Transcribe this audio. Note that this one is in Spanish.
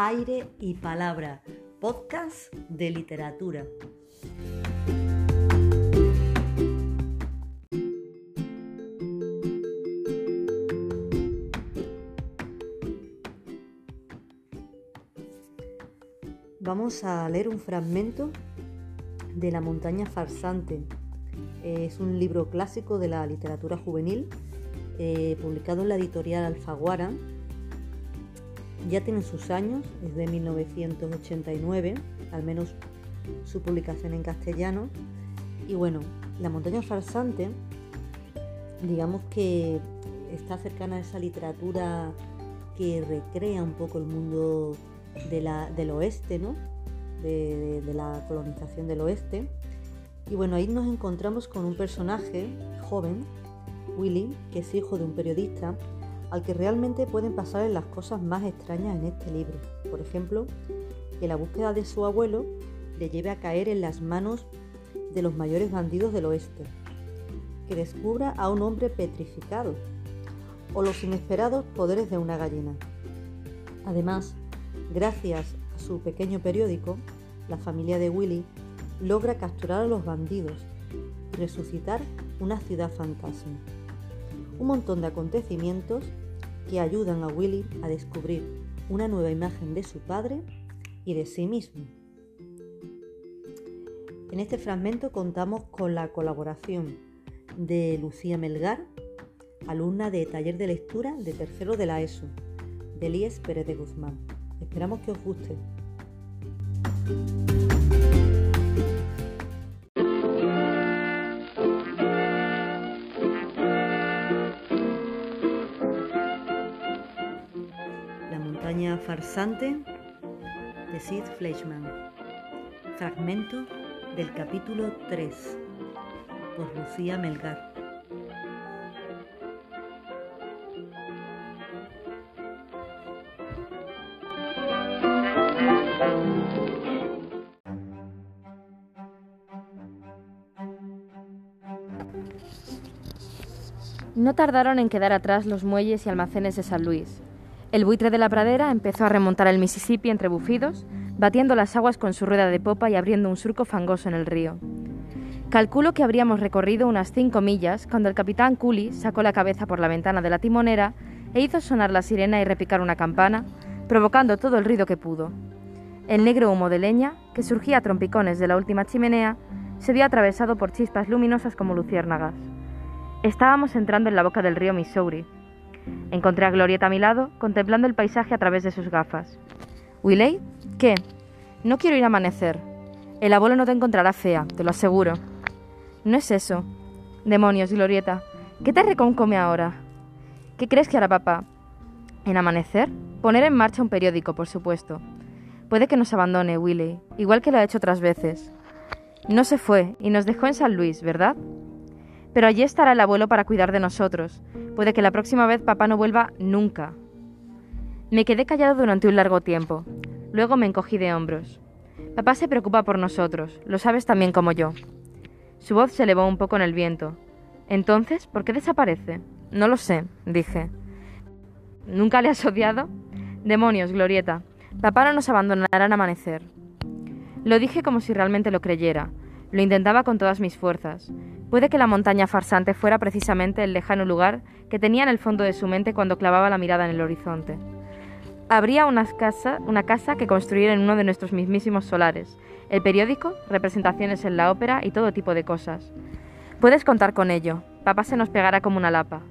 Aire y Palabra, podcast de literatura. Vamos a leer un fragmento de La montaña farsante. Es un libro clásico de la literatura juvenil, eh, publicado en la editorial Alfaguara ya tiene sus años, es de 1989, al menos su publicación en castellano. Y bueno, La montaña farsante, digamos que está cercana a esa literatura que recrea un poco el mundo del oeste, ¿no? De, de, la colonización del oeste. Y bueno, ahí nos encontramos con un personaje joven, Willy, que es hijo de un periodista al que realmente pueden pasar las cosas más extrañas en este libro. Por ejemplo, que la búsqueda de su abuelo le lleve a caer en las manos de los mayores bandidos del oeste, que descubra a un hombre petrificado o los inesperados poderes de una gallina. Además, gracias a su pequeño periódico, la familia de Willy logra capturar a los bandidos y resucitar una ciudad fantasma un montón de acontecimientos que ayudan a Willy a descubrir una nueva imagen de su padre y de sí mismo. En este fragmento contamos con la colaboración de Lucía Melgar, alumna de taller de lectura de tercero de la ESO, de Elías Pérez de Guzmán. Esperamos que os guste. Farsante de Sid Fleischman. Fragmento del capítulo 3 por Lucía Melgar. No tardaron en quedar atrás los muelles y almacenes de San Luis, el buitre de la pradera empezó a remontar el Mississippi entre bufidos, batiendo las aguas con su rueda de popa y abriendo un surco fangoso en el río. Calculo que habríamos recorrido unas cinco millas cuando el capitán Cooley sacó la cabeza por la ventana de la timonera e hizo sonar la sirena y repicar una campana, provocando todo el ruido que pudo. El negro humo de leña, que surgía a trompicones de la última chimenea, se vio atravesado por chispas luminosas como luciérnagas. Estábamos entrando en la boca del río Missouri, Encontré a Glorieta a mi lado, contemplando el paisaje a través de sus gafas. ¿Willey? ¿Qué? No quiero ir a amanecer. El abuelo no te encontrará fea, te lo aseguro. No es eso. Demonios, Glorieta. ¿Qué te reconcome ahora? ¿Qué crees que hará papá? ¿En amanecer? Poner en marcha un periódico, por supuesto. Puede que nos abandone, Willy, igual que lo ha hecho otras veces. No se fue y nos dejó en San Luis, ¿verdad? Pero allí estará el abuelo para cuidar de nosotros. Puede que la próxima vez papá no vuelva nunca. Me quedé callado durante un largo tiempo. Luego me encogí de hombros. Papá se preocupa por nosotros, lo sabes también como yo. Su voz se elevó un poco en el viento. Entonces, ¿por qué desaparece? No lo sé, dije. ¿Nunca le has odiado? Demonios, Glorieta. Papá no nos abandonará al amanecer. Lo dije como si realmente lo creyera. Lo intentaba con todas mis fuerzas. Puede que la montaña farsante fuera precisamente el lejano lugar que tenía en el fondo de su mente cuando clavaba la mirada en el horizonte. Habría una casa, una casa que construir en uno de nuestros mismísimos solares, el periódico, representaciones en la ópera y todo tipo de cosas. Puedes contar con ello. Papá se nos pegará como una lapa.